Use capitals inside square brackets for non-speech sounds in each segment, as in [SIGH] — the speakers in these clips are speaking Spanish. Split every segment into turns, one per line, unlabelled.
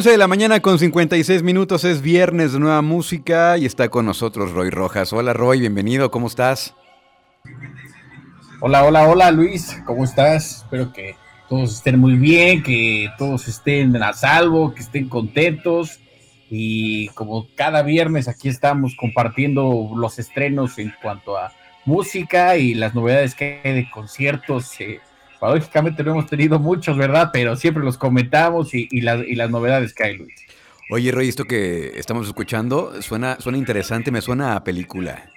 11 de la mañana con 56 minutos, es viernes de nueva música y está con nosotros Roy Rojas. Hola Roy, bienvenido, ¿cómo estás?
Hola, hola, hola Luis, ¿cómo estás? Espero que todos estén muy bien, que todos estén a salvo, que estén contentos y como cada viernes aquí estamos compartiendo los estrenos en cuanto a música y las novedades que hay de conciertos. Eh, paradójicamente no hemos tenido muchos, ¿verdad? Pero siempre los comentamos y, las novedades que hay, Luis.
Oye, Roy, esto que estamos escuchando suena, suena interesante, me suena a película.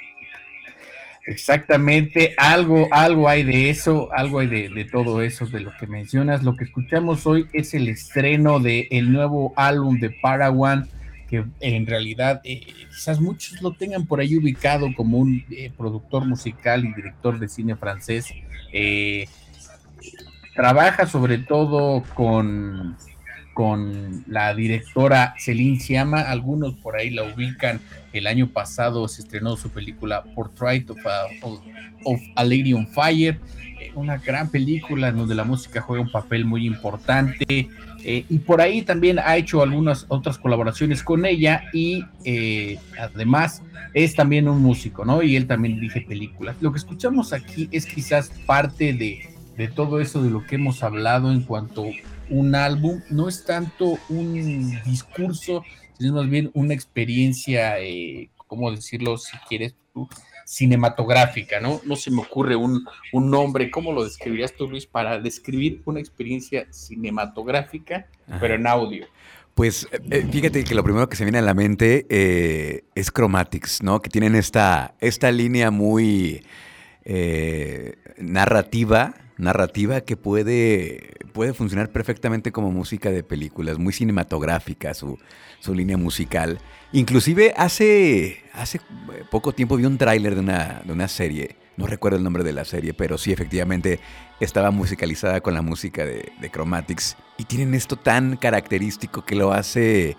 Exactamente, algo, algo hay de eso, algo hay de, todo eso, de lo que mencionas. Lo que escuchamos hoy es el estreno del el nuevo álbum de Paraguay, que en realidad eh, quizás muchos lo tengan por ahí ubicado como un eh, productor musical y director de cine francés. Eh, trabaja sobre todo con, con la directora Celine Siama, algunos por ahí la ubican, el año pasado se estrenó su película Portrait of a, Lady on Fire, eh, una gran película en donde la música juega un papel muy importante, eh, y por ahí también ha hecho algunas otras colaboraciones con ella y eh, además es también un músico, ¿no? Y él también dirige películas. Lo que escuchamos aquí es quizás parte de de todo eso de lo que hemos hablado en cuanto a un álbum, no es tanto un discurso, sino más bien una experiencia, eh, ¿cómo decirlo si quieres tú? cinematográfica, ¿no? No se me ocurre un, nombre, ¿cómo lo describirías tú, Luis, para describir una experiencia cinematográfica, pero en audio?
Pues eh, eh, fíjate que lo primero que se viene a la mente eh, es Chromatics, ¿no? Que tienen esta, esta línea muy narrativa narrativa que puede, puede funcionar perfectamente como música de películas, muy cinematográfica su, su línea musical. Inclusive hace, hace poco tiempo vi un tráiler de una, de una serie, no recuerdo el nombre de la serie, pero sí efectivamente estaba musicalizada con la música de, de Chromatics y tienen esto tan característico que lo hace...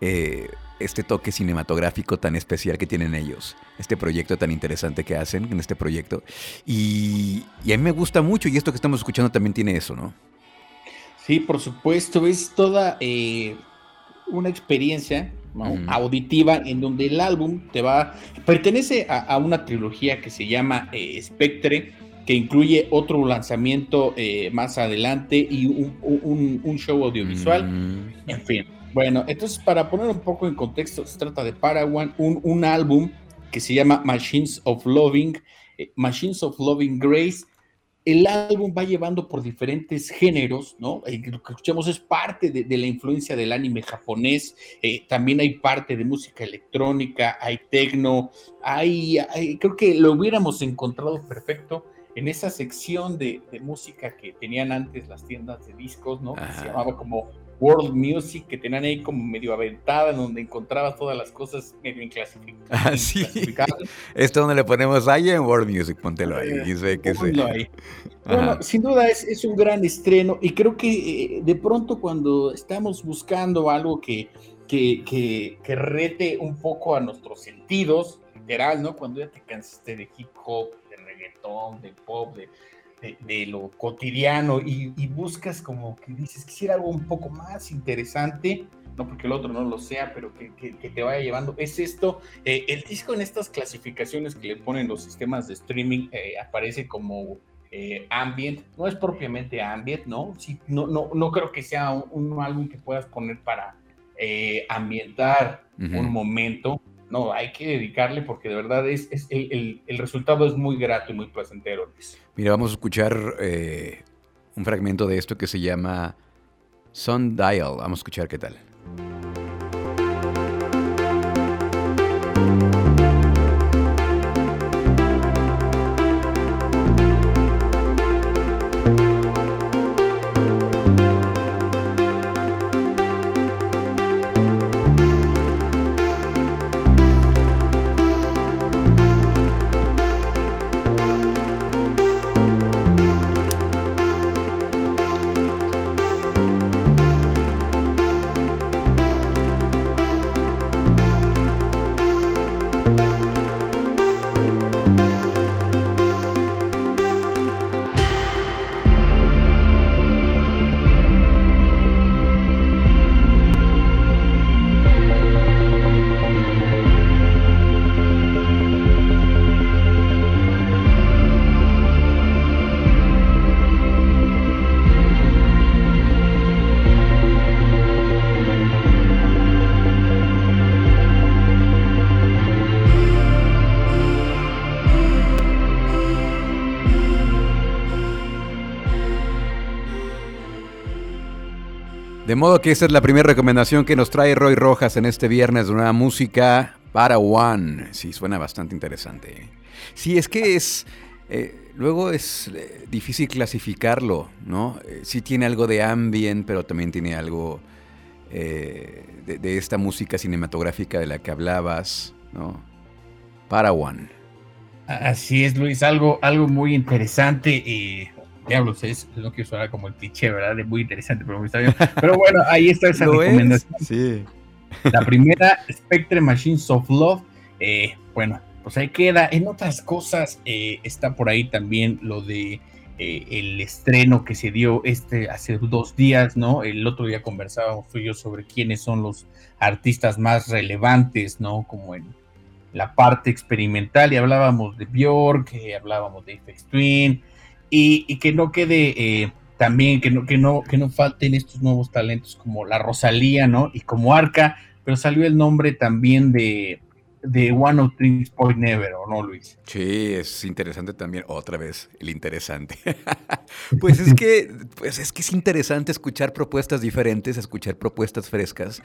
Eh, este toque cinematográfico tan especial que tienen ellos, este proyecto tan interesante que hacen en este proyecto. Y, a mí me gusta mucho y esto que estamos escuchando también tiene eso, ¿no?
Sí, por supuesto, es toda eh, una experiencia auditiva en donde el álbum te va, pertenece a, una trilogía que se llama eh, Spectre, que incluye otro lanzamiento eh, más adelante y un, show audiovisual, en fin bueno, entonces para poner un poco en contexto, se trata de Paraguay, un, un álbum que se llama Machines of Loving, eh, Machines of Loving Grace. El álbum va llevando por diferentes géneros, ¿no? Eh, lo que escuchamos es parte de, la influencia del anime japonés, eh, también hay parte de música electrónica, hay techno, hay, creo que lo hubiéramos encontrado perfecto en esa sección de, música que tenían antes las tiendas de discos, ¿no? se llamaba como World Music que tenían ahí como medio aventada, donde encontrabas todas las cosas medio [LAUGHS] inclasificadas.
Ah, sí. Esto donde le ponemos ahí en World Music, póntelo ahí. Y sé que
ahí. [LAUGHS] Bueno, sin duda es, es, un gran estreno y creo que eh, de pronto cuando estamos buscando algo que, que, que, que rete un poco a nuestros sentidos, literal, ¿no? Cuando ya te cansaste de hip hop, de reggaetón, de pop, de de, lo cotidiano y, buscas como que dices, quisiera algo un poco más interesante, no porque el otro no lo sea, pero que, te vaya llevando, es esto. Eh, el disco en estas clasificaciones que le ponen los sistemas de streaming eh, aparece como eh, ambient, no es propiamente ambient, ¿no? Sí, no, no, no creo que sea un, álbum que puedas poner para ambientar un momento, no, hay que dedicarle porque de verdad es, el, resultado es muy grato y muy placentero.
Mira, vamos a escuchar eh, un fragmento de esto que se llama Sundial. Vamos a escuchar qué tal. Modo que esa es la primera recomendación que nos trae Roy Rojas en este viernes de nueva música para One. Sí, suena bastante interesante. Sí, es que es... Eh, luego es eh, difícil clasificarlo, ¿no? Eh, sí tiene algo de ambient, pero también tiene algo de, esta música cinematográfica de la que hablabas, ¿no? Para One.
Así es, Luis, algo, algo muy interesante. Diablos es, no quiero sonar como el cliché, ¿verdad? Es muy interesante, pero está bien. Pero bueno, ahí está esa [LAUGHS] recomendación. Sí. La primera, Spectre Machines of Love. Eh, bueno, pues ahí queda. En otras cosas, eh, está por ahí también lo de eh, el estreno que se dio este hace dos días, ¿no? El otro día conversábamos tú y yo sobre quiénes son los artistas más relevantes, ¿no? Como en la parte experimental, y hablábamos de Björk, hablábamos de FX Twin, y, que no quede eh, también, que no, que, no, que no falten estos nuevos talentos como la Rosalía, ¿no? Y como Arca, pero salió el nombre también de, de One of Things Point Never, ¿o no, Luis?
Sí, es interesante también, otra vez, el interesante. [LAUGHS] pues es que, pues es que es interesante escuchar propuestas diferentes, escuchar propuestas frescas.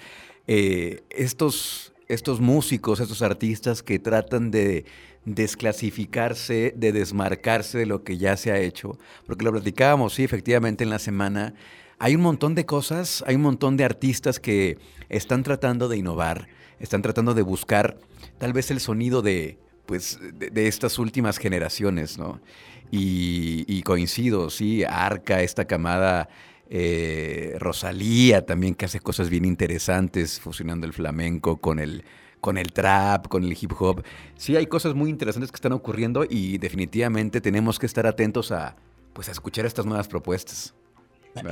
Eh, estos, estos músicos, estos artistas que tratan de desclasificarse, de desmarcarse de lo que ya se ha hecho, porque lo platicábamos, sí, efectivamente en la semana, hay un montón de cosas, hay un montón de artistas que están tratando de innovar, están tratando de buscar tal vez el sonido de, pues, de, estas últimas generaciones, ¿no? Y, coincido, sí, Arca, esta camada eh, Rosalía también que hace cosas bien interesantes, fusionando el flamenco con el, con el trap, con el hip hop. Sí hay cosas muy interesantes que están ocurriendo y definitivamente tenemos que estar atentos a, pues, a escuchar estas nuevas propuestas.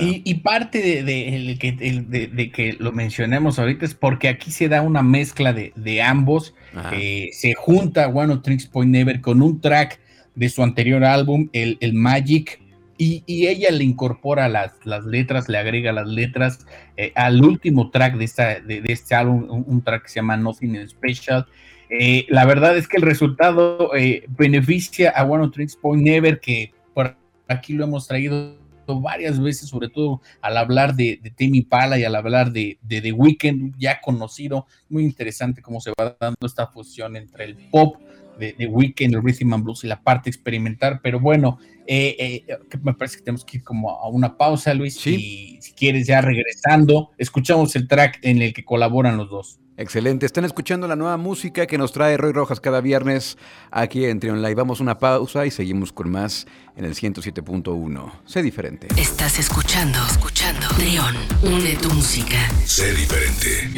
Y, parte de, que, lo mencionemos ahorita es porque aquí se da una mezcla de, ambos. Eh, se junta One of Tricks Point Never con un track de su anterior álbum, el, el Magic, y, ella le incorpora las, letras, le agrega las letras eh, al último track de, esta, de, este álbum, un, track que se llama Nothing Special. Eh, la verdad es que el resultado eh, beneficia a One of Tricks Point Never, que por aquí lo hemos traído varias veces, sobre todo al hablar de, de Timmy Pala y al hablar de, de The Weeknd, ya conocido, muy interesante cómo se va dando esta fusión entre el pop de, de Weekend, el Rhythm and Blues y la parte experimental, pero bueno, eh, eh, me parece que tenemos que ir como a una pausa, Luis, y si quieres ya regresando, escuchamos el track en el que colaboran los dos.
Excelente, están escuchando la nueva música que nos trae Roy Rojas cada viernes aquí en Trion Live. Vamos a una pausa y seguimos con más en el 107.1. Sé diferente.
Estás escuchando, escuchando. Trion, une tu música.
Sé diferente.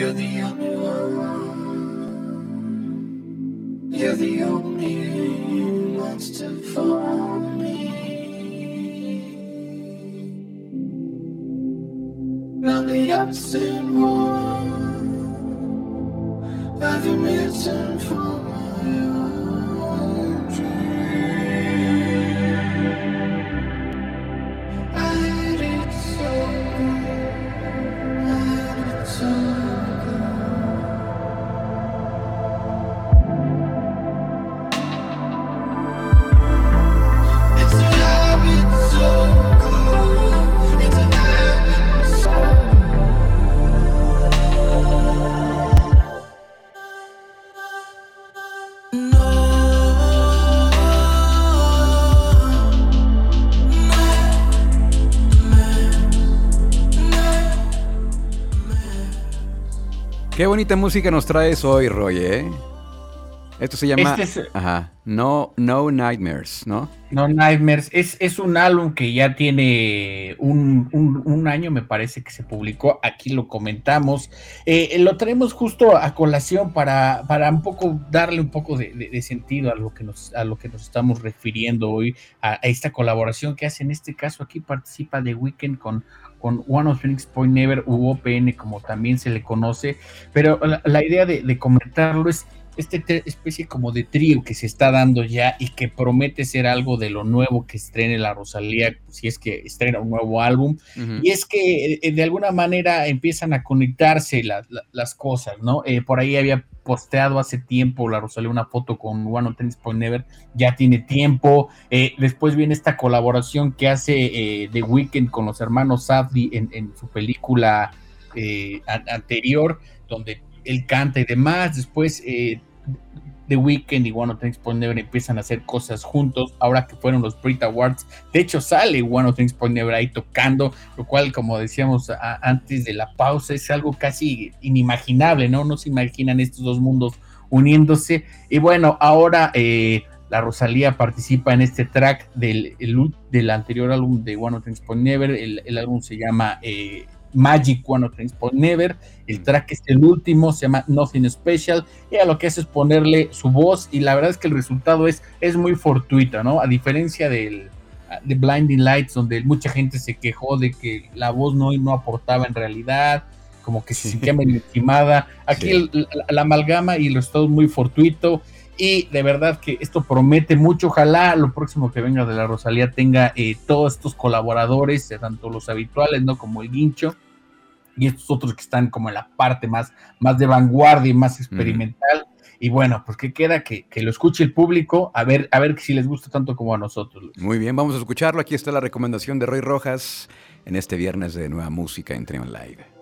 You're the only to follow me. On the opposite wall, I've been written for my own
bonita música nos traes hoy, Roy. Esto se llama
Este es-
ajá, no, no Nightmares, ¿no?
No Nightmares es, es un álbum que ya tiene un, un- un año, me parece que se publicó. Aquí lo comentamos. Eh, lo traemos justo a colación para, para un poco darle un poco de, de- de sentido a lo que nos, a lo que nos estamos refiriendo hoy, a, a esta colaboración que hace en este caso. Aquí participa The Weeknd con, con One of Phoenix Point Never, u OPN, como también se le conoce. Pero la, la idea de, de comentarlo es este te- especie como de trío que se está dando ya y que promete ser algo de lo nuevo que estrene la Rosalía, si es que estrena un nuevo álbum. Y es que eh, de alguna manera empiezan a conectarse las, la- las cosas, ¿no? Eh, por ahí había posteado hace tiempo la Rosalía una foto con One on Tennis Point Never, ya tiene tiempo. Eh, después viene esta colaboración que hace eh, The Weeknd con los hermanos Safdie en, en su película an- anterior, donde él canta y demás. Después eh, The Weeknd y One of Things Point Never empiezan a hacer cosas juntos. Ahora que fueron los Brit Awards, de hecho sale One of Things Point Never ahí tocando, lo cual, como decíamos antes de la pausa, es algo casi inimaginable, ¿no? No se imaginan estos dos mundos uniéndose. Y bueno, ahora eh, la Rosalía participa en este track del, el del anterior álbum de One of Things Point Never. El, el álbum se llama eh, Magic One of Things Point Never. El track es el último, se llama Nothing Special. Y a lo que hace es ponerle su voz. Y la verdad es que el resultado es, es muy fortuito, ¿no? A diferencia del de Blinding Lights, donde mucha gente se quejó de que la voz no, no aportaba en realidad, como que se sentía medio encimada. Aquí
Sí.
el- la, la amalgama y el resultado es muy fortuito. Y de verdad que esto promete mucho. Ojalá lo próximo que venga de la Rosalía tenga eh, todos estos colaboradores, tanto los habituales, ¿no? Como el guincho, y estos otros que están como en la parte más, más de vanguardia y más experimental. Y bueno, pues que queda que, que lo escuche el público, a ver, a ver si les gusta tanto como a nosotros. Luis.
Muy bien, vamos a escucharlo. Aquí está la recomendación de Roy Rojas en este viernes de nueva música en Trion Live.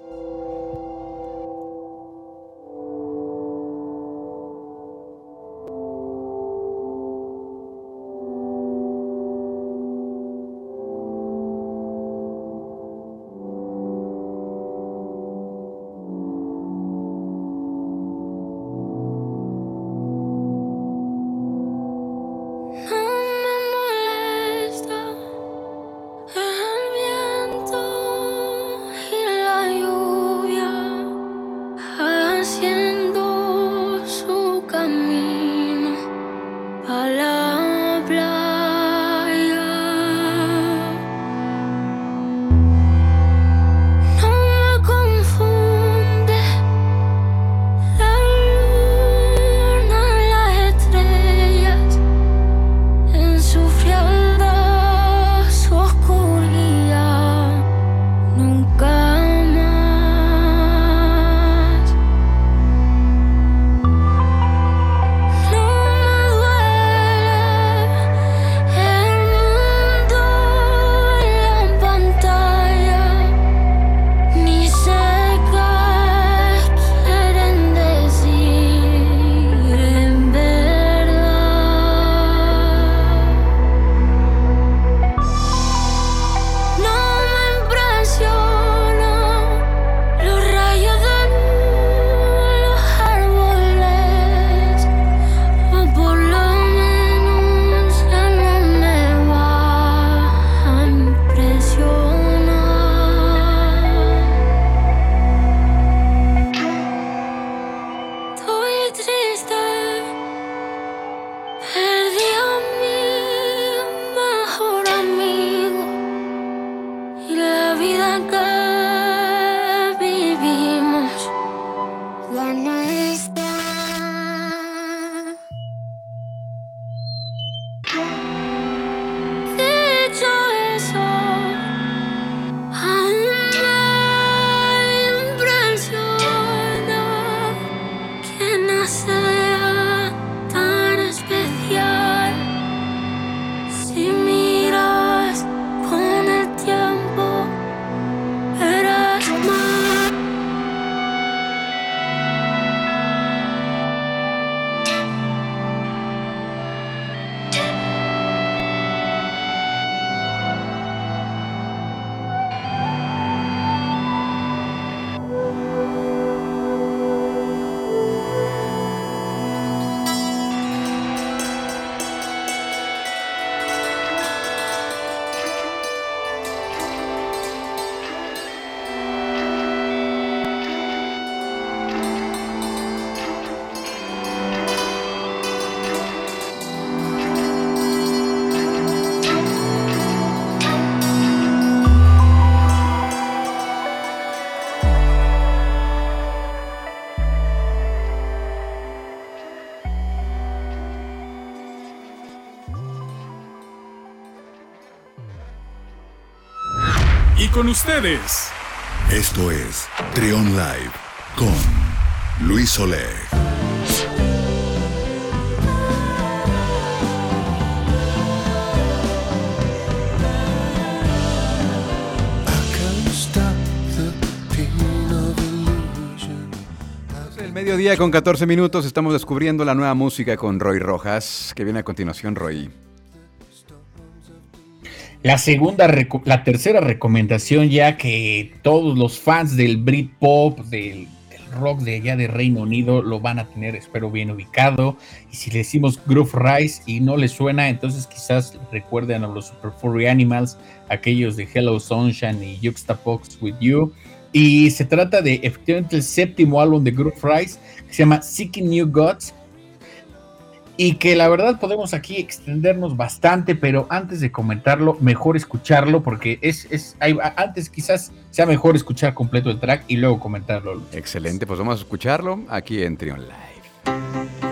Con ustedes.
Esto es Trion Live con Luis Oleg.
El mediodía con 14 minutos estamos descubriendo la nueva música con Roy Rojas, que viene a continuación, Roy.
La segunda, la tercera recomendación ya que todos los fans del Britpop, del, rock de allá de Reino Unido lo van a tener, espero bien ubicado. Y si le decimos Groove Rise y no les suena, entonces quizás recuerden a los Super Furry Animals, aquellos de Hello Sunshine y Juxtapox With You. Y se trata de efectivamente el séptimo álbum de Groove Rise, que se llama Seeking New Gods, y que la verdad podemos aquí extendernos bastante, pero antes de comentarlo, mejor escucharlo porque es, es hay, antes quizás sea mejor escuchar completo el track y luego comentarlo.
Excelente, pues vamos a escucharlo aquí en Trion Live.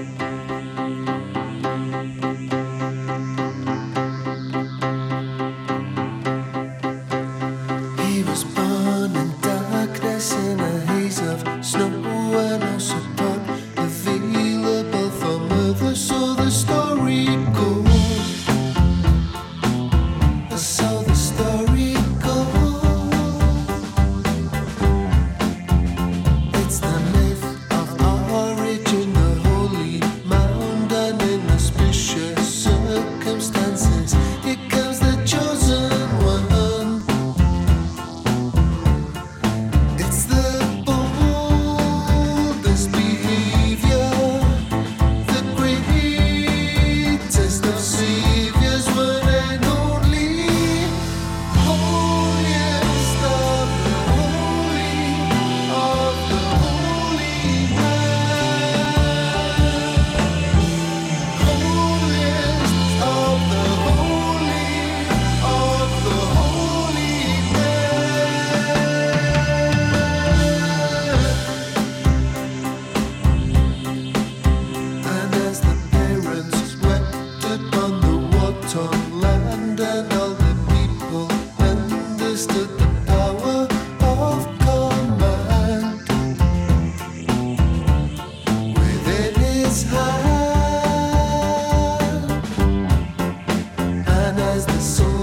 the
soul.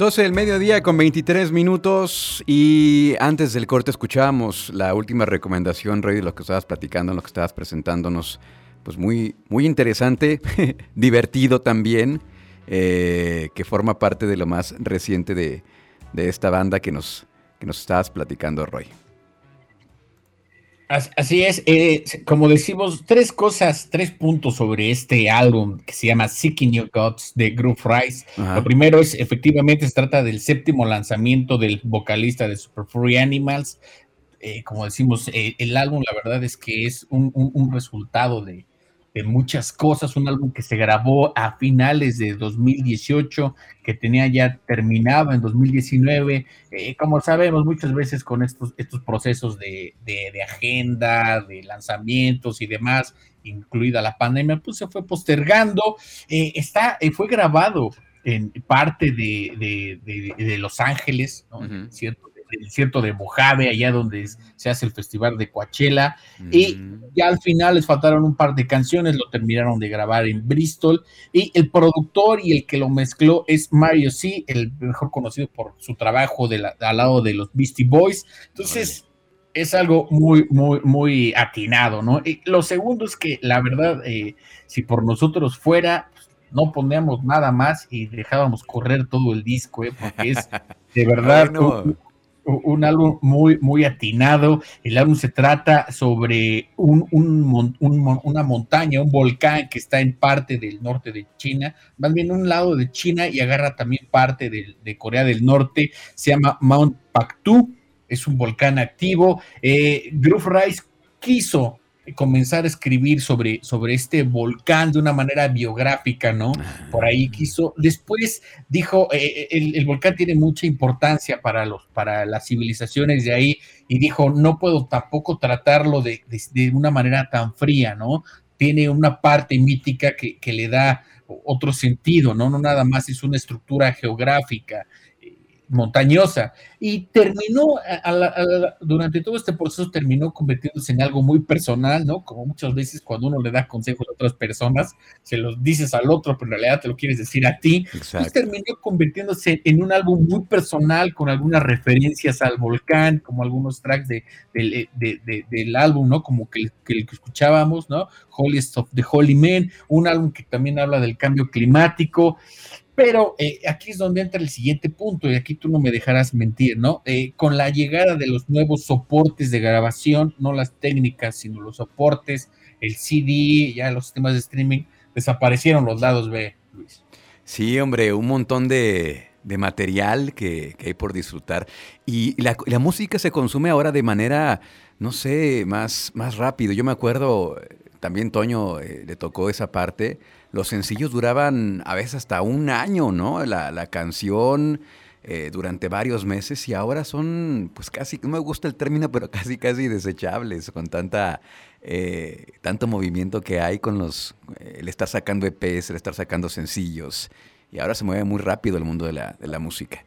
12 del mediodía con 23 minutos y antes del corte escuchábamos la última recomendación, Rey, de lo que estabas platicando, lo que estabas presentándonos. Pues muy, muy interesante, [LAUGHS] divertido también, eh, que forma parte de lo más reciente de, de esta banda que nos, que nos estabas platicando, Roy.
As- Así es, eh, como decimos, tres cosas, tres puntos sobre este álbum que se llama Seeking Your Gods de Groove Rise.
Ajá.
Lo primero es, efectivamente, se trata del séptimo lanzamiento del vocalista de Super Free Animals. Eh, como decimos, eh, el álbum, la verdad es que es un, un- un resultado de, de muchas cosas, un álbum que se grabó a finales de 2018, que tenía ya terminado en 2019. Eh, como sabemos, muchas veces con estos, estos procesos de, de- de agenda, de lanzamientos y demás, incluida la pandemia, pues se fue postergando. Eh, está, eh, fue grabado en parte de, de- Los Ángeles, ¿no? Cierto, del desierto de Mojave, allá donde se hace el festival de Coachella. Y
Mm.
ya al final les faltaron un par de canciones, lo terminaron de grabar en Bristol. Y el productor y el que lo mezcló es Mario C., el mejor conocido por su trabajo de la- al lado de los Beastie Boys. Entonces, es algo muy, muy, muy atinado, ¿no? Y lo segundo es que, la verdad, eh, si por nosotros fuera, pues, no poníamos nada más y dejábamos correr todo el disco, ¿eh? Porque es [LAUGHS] de verdad
Ay, no.
un, un- álbum muy, muy atinado. El álbum se trata sobre un- un un una montaña, un volcán que está en parte del norte de China, más bien un lado de China y agarra también parte del- de, Corea del Norte. Se llama Mount Paktu, es un volcán activo. Eh, Groove Rice quiso comenzar a escribir sobre, sobre este volcán de una manera biográfica, ¿no? Por ahí quiso. Después dijo, eh, el, el volcán tiene mucha importancia para, los, para las civilizaciones de ahí y dijo, no puedo tampoco tratarlo de, de- de una manera tan fría, ¿no? Tiene una parte mítica que, que le da otro sentido, ¿no? No nada más es una estructura geográfica eh, montañosa y terminó a- la- a la- durante todo este proceso terminó convirtiéndose en algo muy personal, ¿no? Como muchas veces cuando uno le da consejos a otras personas, se los dices al otro, pero en realidad te lo quieres decir a ti. Pues terminó convirtiéndose en un álbum muy personal con algunas referencias al volcán, como algunos tracks de, del- de- de- del álbum, ¿no? Como que, el- que el que escuchábamos, ¿no? Holiest of the Holy Men, un álbum que también habla del cambio climático. Pero eh, aquí es donde entra el siguiente punto, y aquí tú no me dejarás mentir, ¿no? Eh, con la llegada de los nuevos soportes de grabación, no las técnicas, sino los soportes, el CD, ya los sistemas de streaming, desaparecieron los lados B, Luis.
Sí, hombre, un montón de, de material que, hay por disfrutar. Y la, música se consume ahora de manera, no sé, más, más rápido. Yo me acuerdo, eh, también Toño le tocó esa parte. Los sencillos duraban a veces hasta un año, ¿no? La, la canción eh, durante varios meses y ahora son, pues casi, no me gusta el término, pero [LAUGHS] casi, casi desechables con tanta, eh, tanto movimiento que hay con los, eh, el estar sacando EPs, el estar sacando sencillos. Y ahora se mueve muy rápido el mundo de la, de la música.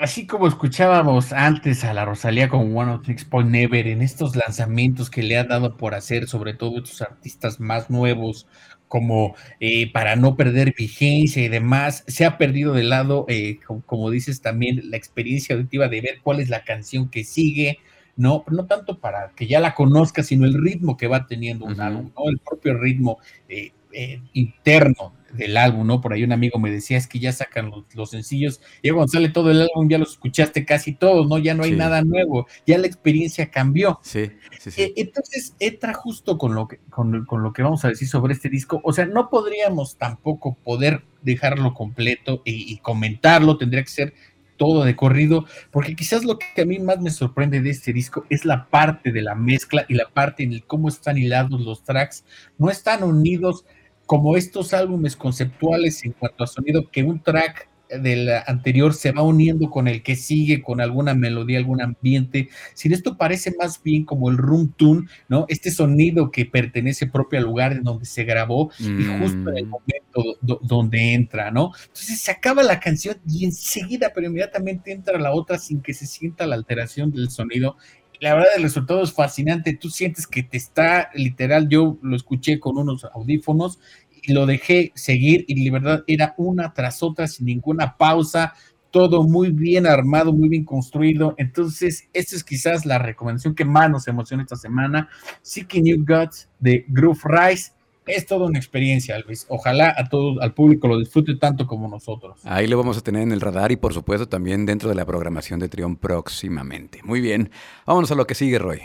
Así como escuchábamos antes a la Rosalía con One of Six Point Never en estos lanzamientos que le ha dado por hacer, sobre todo estos artistas más nuevos, como eh, para no perder vigencia y demás, se ha perdido de lado, eh, como, como dices también, la experiencia auditiva de ver cuál es la canción que sigue, no, no tanto para que ya la conozca, sino el ritmo que va teniendo un álbum, ¿no? el propio ritmo eh, eh, interno del álbum, ¿no? Por ahí un amigo me decía, es que ya sacan los, los sencillos, y cuando sale todo el álbum ya los escuchaste casi todos, ¿no? Ya no hay
Sí.
nada nuevo, ya la experiencia cambió.
Sí, sí, sí.
Eh, entonces, entra justo con lo, que, con, con lo que vamos a decir sobre este disco. O sea, no podríamos tampoco poder dejarlo completo y, y comentarlo, tendría que ser todo de corrido, porque quizás lo que a mí más me sorprende de este disco es la parte de la mezcla y la parte en el cómo están hilados los tracks, no están unidos como estos álbumes conceptuales en cuanto a sonido, que un track del anterior se va uniendo con el que sigue, con alguna melodía, algún ambiente. Sin esto parece más bien como el room tune, ¿no? Este sonido que pertenece propio al lugar en donde se grabó y justo en el
Mm.
momento do- donde entra, ¿no? Entonces se acaba la canción y enseguida, pero inmediatamente entra la otra sin que se sienta la alteración del sonido. La verdad el resultado es fascinante. Tú sientes que te está literal, yo lo escuché con unos audífonos y lo dejé seguir y la verdad era una tras otra sin ninguna pausa, todo muy bien armado, muy bien construido. Entonces, esta es quizás la recomendación que más nos emociona esta semana. Seeking New Gods de Groove Rise. Es toda una experiencia, Luis. Ojalá a todo al público lo disfrute tanto como nosotros.
Ahí lo vamos a tener en el radar y por supuesto también dentro de la programación de Trión próximamente. Muy bien, vámonos a lo que sigue, Roy.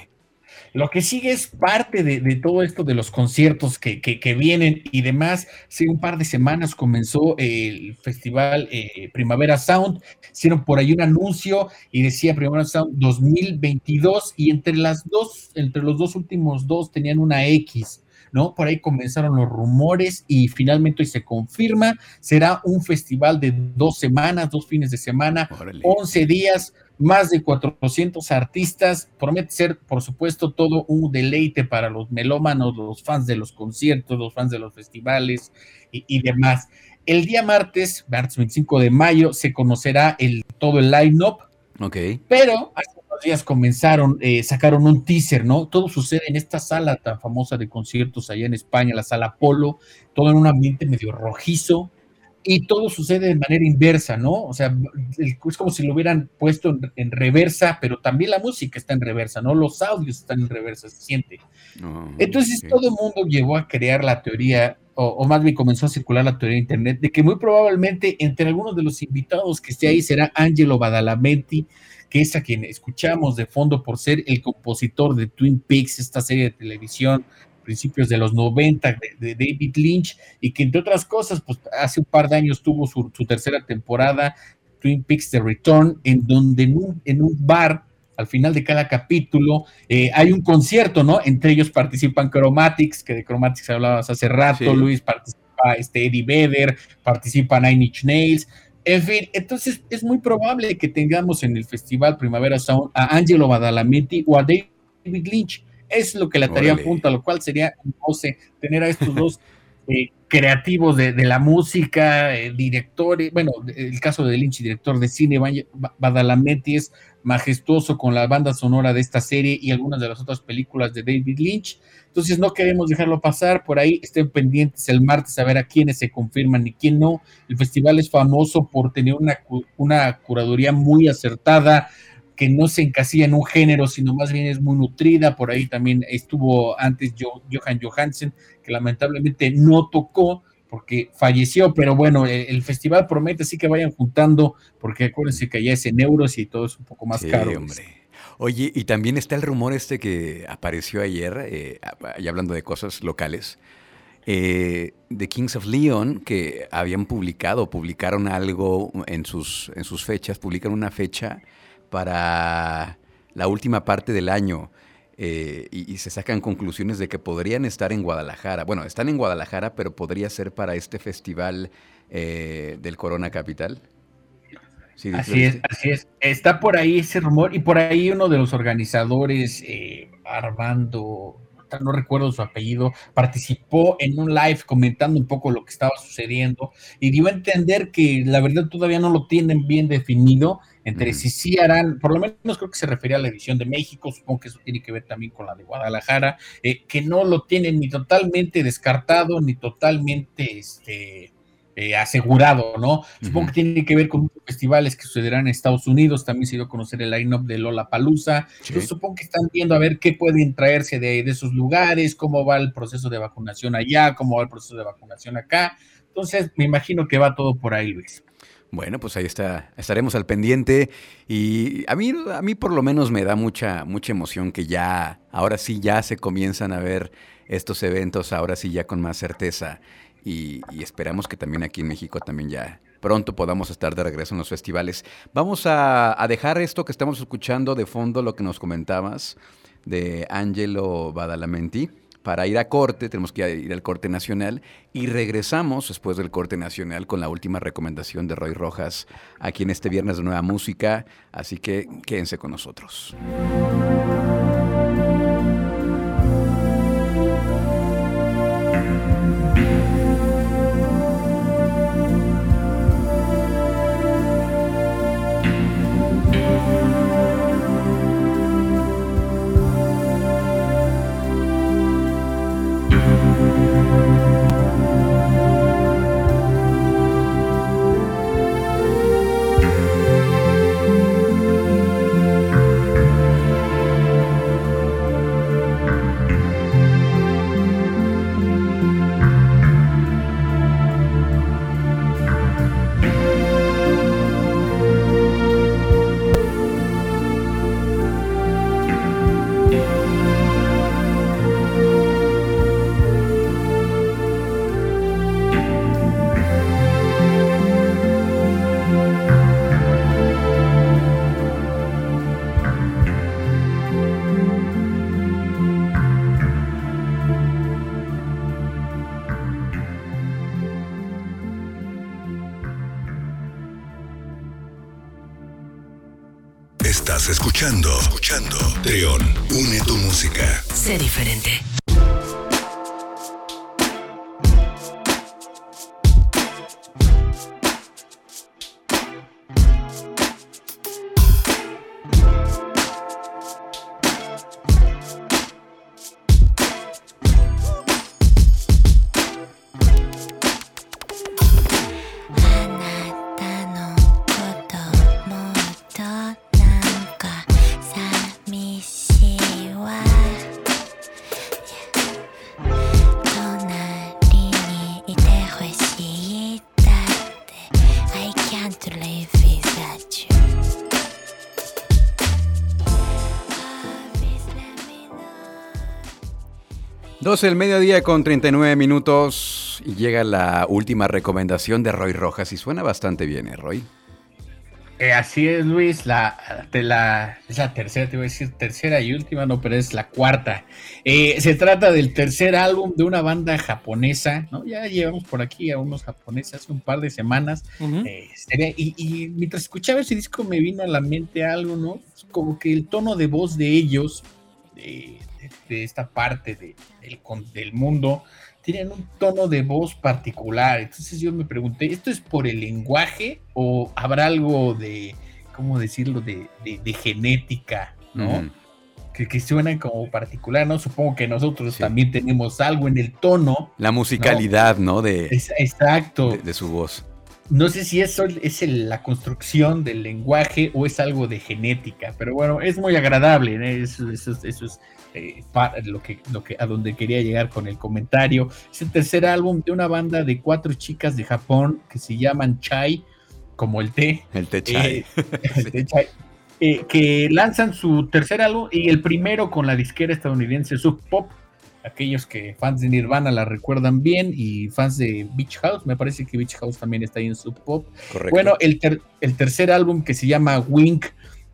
Lo que sigue es parte de, de todo esto de los conciertos que, que, que, vienen y demás. Hace un par de semanas comenzó el festival eh, Primavera Sound. Hicieron por ahí un anuncio y decía Primavera Sound 2022 y entre las dos, entre los dos últimos dos tenían una X. ¿no? Por ahí comenzaron los rumores y finalmente hoy se confirma, será un festival de dos semanas, dos fines de semana, Órale. 11 días, más de 400 artistas, promete ser, por supuesto, todo un deleite para los melómanos, los fans de los conciertos, los fans de los festivales y, y demás. El día martes, martes 25 de mayo, se conocerá el, todo el line-up,
Ok.
pero hace unos días comenzaron, eh, sacaron un teaser, ¿no? Todo sucede en esta sala tan famosa de conciertos allá en España, la sala Polo, todo en un ambiente medio rojizo, y todo sucede de manera inversa, ¿no? O sea, es como si lo hubieran puesto en, en, reversa, pero también la música está en reversa, ¿no? Los audios están en reversa, se siente. Oh, Entonces okay. todo el mundo llegó a crear la teoría, o, o, más bien comenzó a circular la teoría de Internet, de que muy probablemente entre algunos de los invitados que esté ahí será Angelo Badalamenti, que es a quien escuchamos de fondo por ser el compositor de Twin Peaks, esta serie de televisión principios de los 90 de, de, David Lynch y que entre otras cosas, pues hace un par de años tuvo su, su tercera temporada, Twin Peaks The Return, en donde en un, en un bar, al final de cada capítulo, eh, hay un concierto, ¿no? Entre ellos participan Chromatics, que de Chromatics hablabas hace rato, sí. Luis, participa este Eddie Vedder, participa Nine Inch Nails, en fin, entonces es muy probable que tengamos en el Festival Primavera Sound a Angelo Badalamenti o a David Lynch. Es lo que la tarea apunta, lo cual sería, no sé, tener a estos dos eh, creativos de, de, la música, eh, directores, bueno, el caso de Lynch, director de cine, Badalamenti es majestuoso con la banda sonora de esta serie y algunas de las otras películas de David Lynch. Entonces no queremos dejarlo pasar, por ahí estén pendientes el martes a ver a quiénes se confirman y quién no. El festival es famoso por tener una, una curaduría muy acertada, que no se encasilla en un género, sino más bien es muy nutrida. Por ahí también estuvo antes Johan Johansen, que lamentablemente no tocó porque falleció, pero bueno, el, el, festival promete así que vayan juntando, porque acuérdense que ya es en euros y todo es un poco más
sí,
caro.
Hombre. Oye, y también está el rumor este que apareció ayer, eh, y hablando de cosas locales, eh, de Kings of Leon, que habían publicado, publicaron algo en sus, en sus fechas, publican una fecha para la última parte del año eh, y, y, se sacan conclusiones de que podrían estar en Guadalajara. Bueno, están en Guadalajara, pero podría ser para este festival eh, del Corona Capital.
Sí, así es, así es. Está por ahí ese rumor y por ahí uno de los organizadores, eh, Armando, no recuerdo su apellido, participó en un live comentando un poco lo que estaba sucediendo y dio a entender que la verdad todavía no lo tienen bien definido entre mm. si sí harán, por lo menos creo que se refería a la edición de México, supongo que eso tiene que ver también con la de Guadalajara, eh, que no lo tienen ni totalmente descartado, ni totalmente este, eh, asegurado, ¿no? Supongo uh -huh. que tiene que ver con muchos festivales que sucederán en Estados Unidos, también se dio a conocer el line-up de Lola Palusa, sí. entonces supongo que están viendo a ver qué pueden traerse de, de esos lugares, cómo va el proceso de vacunación allá, cómo va el proceso de vacunación acá, entonces me imagino que va todo por ahí, Luis.
Bueno, pues ahí está, estaremos al pendiente y a mí, a mí por lo menos me da mucha, mucha emoción que ya, ahora sí ya se comienzan a ver estos eventos, ahora sí ya con más certeza y, esperamos que también aquí en México también ya pronto podamos estar de regreso en los festivales. Vamos a, a dejar esto que estamos escuchando de fondo, lo que nos comentabas de Angelo Badalamenti para ir a corte, tenemos que ir al corte nacional y regresamos después del corte nacional con la última recomendación de Roy Rojas aquí en este viernes de Nueva Música, así que quédense con nosotros. El mediodía con 39 minutos y llega la última recomendación de Roy Rojas y suena bastante bien, ¿eh, Roy?
Eh, así es, Luis, la, de la, es la tercera, te voy a decir tercera y última, no, pero es la cuarta. Eh, se trata del tercer álbum de una banda japonesa, ¿no? Ya llevamos por aquí a unos japoneses hace un par de semanas. Eh, y, mientras escuchaba ese disco me vino a la mente algo, ¿no? Como que el tono de voz de ellos, de esta parte de, del, mundo tienen un tono de voz particular. Entonces yo me pregunté, ¿esto es por el lenguaje o habrá algo de, ¿cómo decirlo?, de, genética, ¿no? Que, que suenan como particular, ¿no? Supongo que nosotros también tenemos algo en el tono.
La musicalidad, ¿no? De,
exacto.
De, su voz.
No sé si eso es la construcción del lenguaje o es algo de genética, pero bueno, es muy agradable, ¿eh? eso, eso, eso, es eh, lo que, lo que, a donde quería llegar con el comentario. Es el tercer álbum de una banda de cuatro chicas de Japón que se llaman Chai, como el té.
El té Chai.
Eh, [LAUGHS] eh, que lanzan su tercer álbum y el primero con la disquera estadounidense Sub Pop. Aquellos que fans de Nirvana la recuerdan bien y fans de Beach House, me parece que Beach House también está ahí en Sub Pop. Bueno, el, el tercer álbum que se llama Wink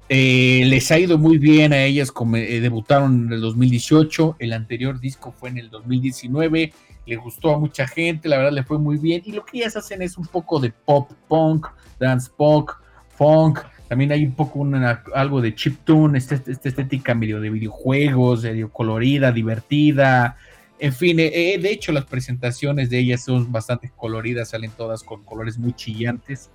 eh, les ha ido muy bien a ellas, como, eh, debutaron en el 2018, el anterior disco fue en el 2019, le gustó a mucha gente, la verdad le fue muy bien, y lo que ellas hacen es un poco de pop punk, dance punk, funk, también hay un poco algo de chiptune, esta, esta, estética medio de videojuegos, medio colorida, divertida, en fin, eh, de hecho las presentaciones de ellas son bastante coloridas, salen todas con colores muy chillantes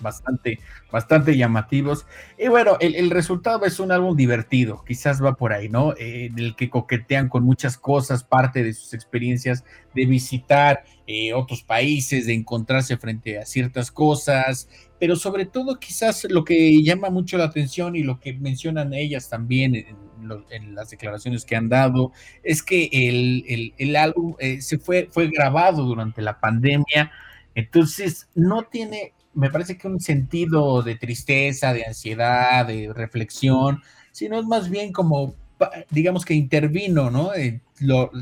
bastante, bastante llamativos. Y bueno, el, resultado es un álbum divertido, quizás va por ahí, ¿no? Eh, en el que coquetean con muchas cosas, parte de sus experiencias de visitar eh, otros países, de encontrarse frente a ciertas cosas, pero sobre todo quizás lo que llama mucho la atención y lo que mencionan ellas también en, las declaraciones que han dado, es que el, álbum eh, se fue, fue grabado durante la pandemia, entonces no tiene me parece que un sentido de tristeza, de ansiedad, de reflexión, sino es más bien como, digamos que intervino, ¿no? Eh,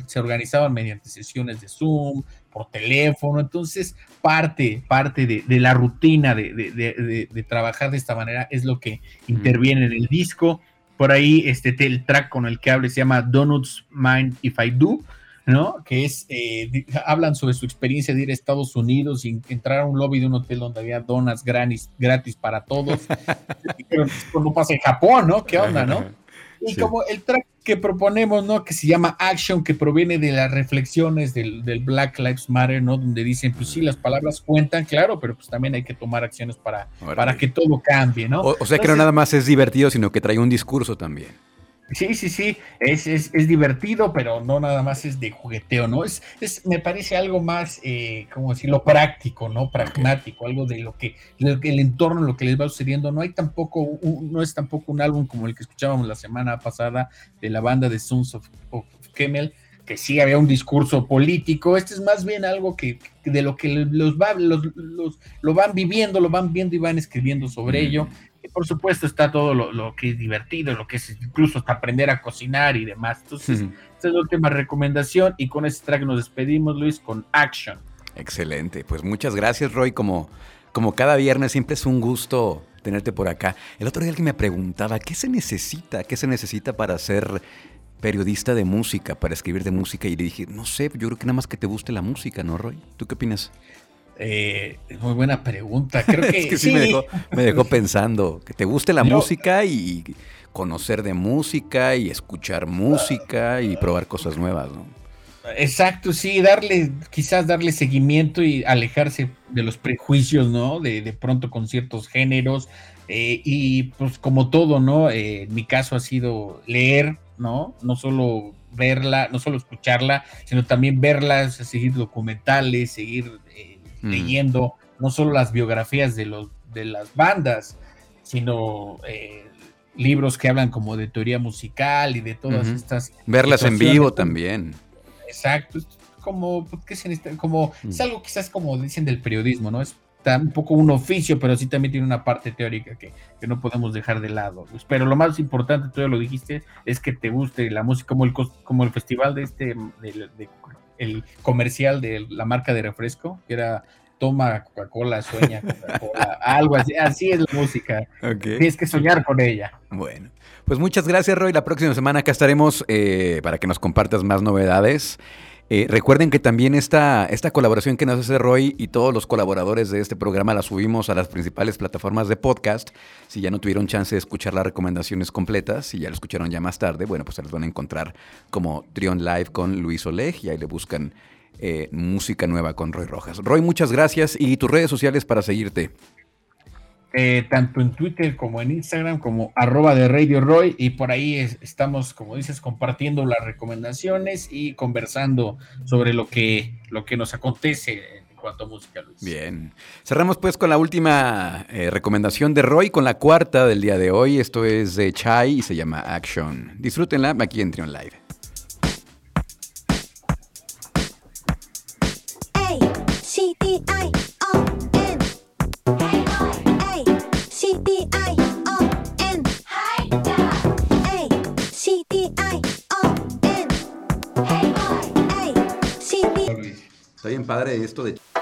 se organizaban mediante sesiones de Zoom, por teléfono, entonces parte, parte de, la rutina de, trabajar de esta manera es lo que interviene en el disco. Por ahí este el track con el que hable se llama Donuts Mind If I Do, ¿no? Que es, eh, hablan sobre su experiencia de ir a Estados Unidos y entrar a un lobby de un hotel donde había donas gratis, gratis para todos. [LAUGHS] Pero esto no pasa en Japón, ¿no? ¿Qué onda, no? Y como el track que proponemos, ¿no? Que se llama Action, que proviene de las reflexiones del, Black Lives Matter, ¿no? Donde dicen, pues sí, las palabras cuentan, claro, pero pues también hay que tomar acciones para, para que todo cambie, ¿no?
O, sea que no nada más es divertido, sino que trae un discurso también.
Sí, sí, sí, es, es, es, divertido, pero no nada más es de jugueteo, ¿no? Es, es me parece algo más, eh, como decirlo, práctico, ¿no? Pragmático, algo de lo que, el entorno, lo que les va sucediendo. No hay tampoco, no es tampoco un álbum como el que escuchábamos la semana pasada de la banda de Sons of, of Kemel, que sí había un discurso político. Este es más bien algo que, de lo que los, va, los, los, lo van viviendo, lo van viendo y van escribiendo sobre ello por supuesto está todo lo, que es divertido, lo que es incluso hasta aprender a cocinar y demás. Entonces, esta es la última recomendación y con este track nos despedimos, Luis, con Action.
Excelente, pues muchas gracias, Roy. Como, como cada viernes, siempre es un gusto tenerte por acá. El otro día alguien me preguntaba, ¿qué se necesita? ¿Qué se necesita para ser periodista de música, para escribir de música? Y le dije, no sé, yo creo que nada más que te guste la música, ¿no, Roy? ¿Tú qué opinas?
Eh, muy buena pregunta. Creo [LAUGHS] que,
es que sí, Me, dejó, me, dejó, pensando. Que te guste la Yo, música y conocer de música y escuchar música y probar cosas nuevas, ¿no?
Exacto, sí, darle, quizás darle seguimiento y alejarse de los prejuicios, ¿no? De, de pronto con ciertos géneros. Eh, y pues como todo, ¿no? Eh, en mi caso ha sido leer, ¿no? No solo verla, no solo escucharla, sino también verlas, seguir documentales, seguir eh, mm. leyendo, no solo las biografías de, los, de las bandas, sino eh, libros que hablan como de teoría musical y de todas uh -huh. estas...
Verlas en vivo también.
Exacto, es como, ¿qué es, como mm. es algo quizás como dicen del periodismo, ¿no? Es un poco un oficio, pero sí también tiene una parte teórica que, que, no podemos dejar de lado. Pero lo más importante, tú ya lo dijiste, es que te guste la música, como el, como el festival de este, de, de, el comercial de la marca de refresco, que era toma Coca-Cola, sueña Coca-Cola, [LAUGHS] algo así, así es la música. Okay. Tienes que soñar con ella.
Bueno, pues muchas gracias Roy, la próxima semana acá estaremos eh, para que nos compartas más novedades. Eh, recuerden que también esta, esta colaboración que nos hace Roy y todos los colaboradores de este programa la subimos a las principales plataformas de podcast. Si ya no tuvieron chance de escuchar las recomendaciones completas, si ya lo escucharon ya más tarde, bueno, pues se las van a encontrar como Trion Live con Luis Oleg y ahí le buscan eh, música nueva con Roy Rojas. Roy, muchas gracias y tus redes sociales para seguirte.
Eh, tanto en Twitter como en Instagram, como arroba de Radio Roy, y por ahí es, estamos, como dices, compartiendo las recomendaciones y conversando sobre lo que, lo que nos acontece en cuanto a música, Luis.
Bien. Cerramos pues con la última eh, recomendación de Roy, con la cuarta del día de hoy. Esto es de Chai y se llama Action. Disfrútenla aquí en Trion Live. Está bien padre esto de...